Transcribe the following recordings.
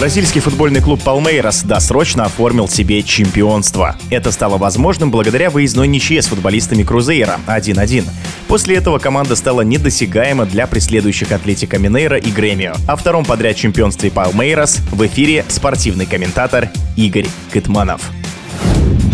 Бразильский футбольный клуб «Палмейрос» досрочно оформил себе чемпионство. Это стало возможным благодаря выездной ничье с футболистами Крузейра 1-1. После этого команда стала недосягаема для преследующих Атлетика Минейра и Гремио. О втором подряд чемпионстве «Палмейрос» в эфире спортивный комментатор Игорь Кытманов.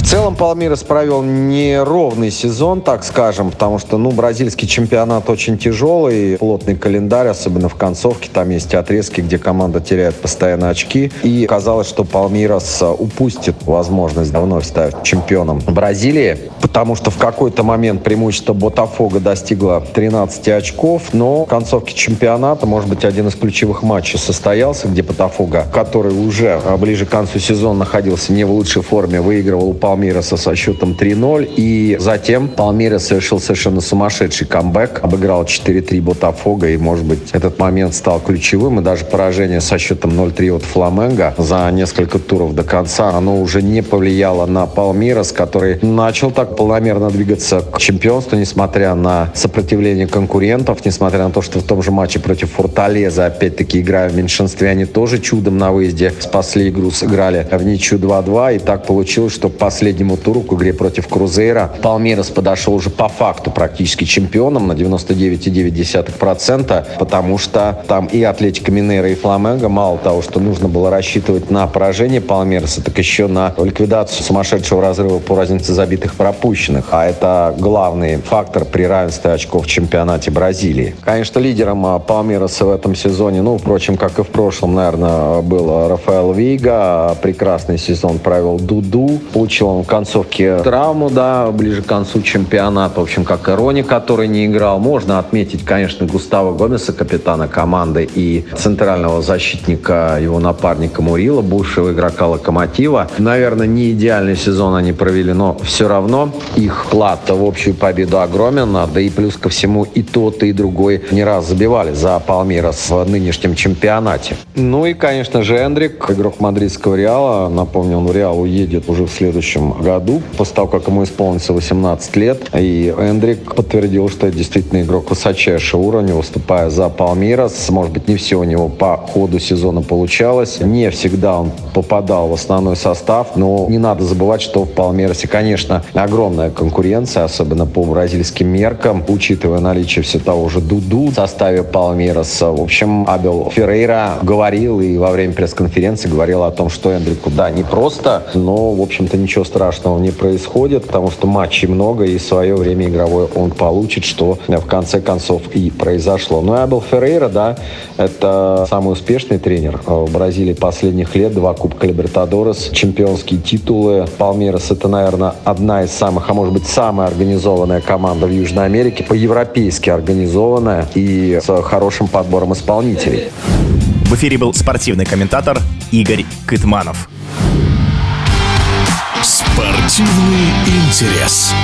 Целом Палмирас провел неровный сезон, так скажем, потому что, ну, бразильский чемпионат очень тяжелый, плотный календарь, особенно в концовке, там есть отрезки, где команда теряет постоянно очки, и казалось, что Палмирас упустит возможность вновь стать чемпионом Бразилии, потому что в какой-то момент преимущество Ботафога достигло 13 очков, но в концовке чемпионата, может быть, один из ключевых матчей состоялся, где Ботафога, который уже ближе к концу сезона находился не в лучшей форме, выигрывал у Палмираса Палмейраса со счетом 3-0. И затем Палмейрас совершил совершенно сумасшедший камбэк. Обыграл 4-3 Ботафога. И, может быть, этот момент стал ключевым. И даже поражение со счетом 0-3 от Фламенго за несколько туров до конца, оно уже не повлияло на Палмейрас, который начал так полномерно двигаться к чемпионству, несмотря на сопротивление конкурентов, несмотря на то, что в том же матче против Форталеза, опять-таки, играя в меньшинстве, они тоже чудом на выезде спасли игру, сыграли в ничью 2-2. И так получилось, что последний последнему туру к игре против Крузейра Палмерас подошел уже по факту практически чемпионом на 99,9%, потому что там и Атлетика Минейра, и Фламенго, мало того, что нужно было рассчитывать на поражение Палмераса, так еще на ликвидацию сумасшедшего разрыва по разнице забитых пропущенных. А это главный фактор при равенстве очков в чемпионате Бразилии. Конечно, лидером а, Палмераса в этом сезоне, ну, впрочем, как и в прошлом, наверное, был Рафаэл Вига. Прекрасный сезон провел Дуду. Получил в концовке травму, да, ближе к концу чемпионата. В общем, как и Рони, который не играл. Можно отметить, конечно, Густава Гомеса, капитана команды, и центрального защитника, его напарника Мурила, бывшего игрока Локомотива. Наверное, не идеальный сезон они провели, но все равно их вклад в общую победу огромен. Да и плюс ко всему и тот, и другой не раз забивали за Палмирас в нынешнем чемпионате. Ну и, конечно же, Эндрик, игрок мадридского Реала. Напомню, он в Реал уедет уже в следующем году, после того, как ему исполнится 18 лет. И Эндрик подтвердил, что это действительно игрок высочайшего уровня, выступая за Палмирас. Может быть, не все у него по ходу сезона получалось. Не всегда он попадал в основной состав, но не надо забывать, что в Палмирасе, конечно, огромная конкуренция, особенно по бразильским меркам, учитывая наличие все того же Дуду в составе Палмираса. В общем, Абел Феррейра говорил и во время пресс-конференции говорил о том, что Эндрику, да, не просто, но, в общем-то, ничего страшного не происходит, потому что матчей много, и свое время игровое он получит, что в конце концов и произошло. Ну и Абел Феррейра, да, это самый успешный тренер в Бразилии последних лет. Два Кубка Либертадорес, чемпионские титулы. Палмерас это, наверное, одна из самых, а может быть, самая организованная команда в Южной Америке, по-европейски организованная и с хорошим подбором исполнителей. В эфире был спортивный комментатор Игорь Кытманов. Спортивный интерес.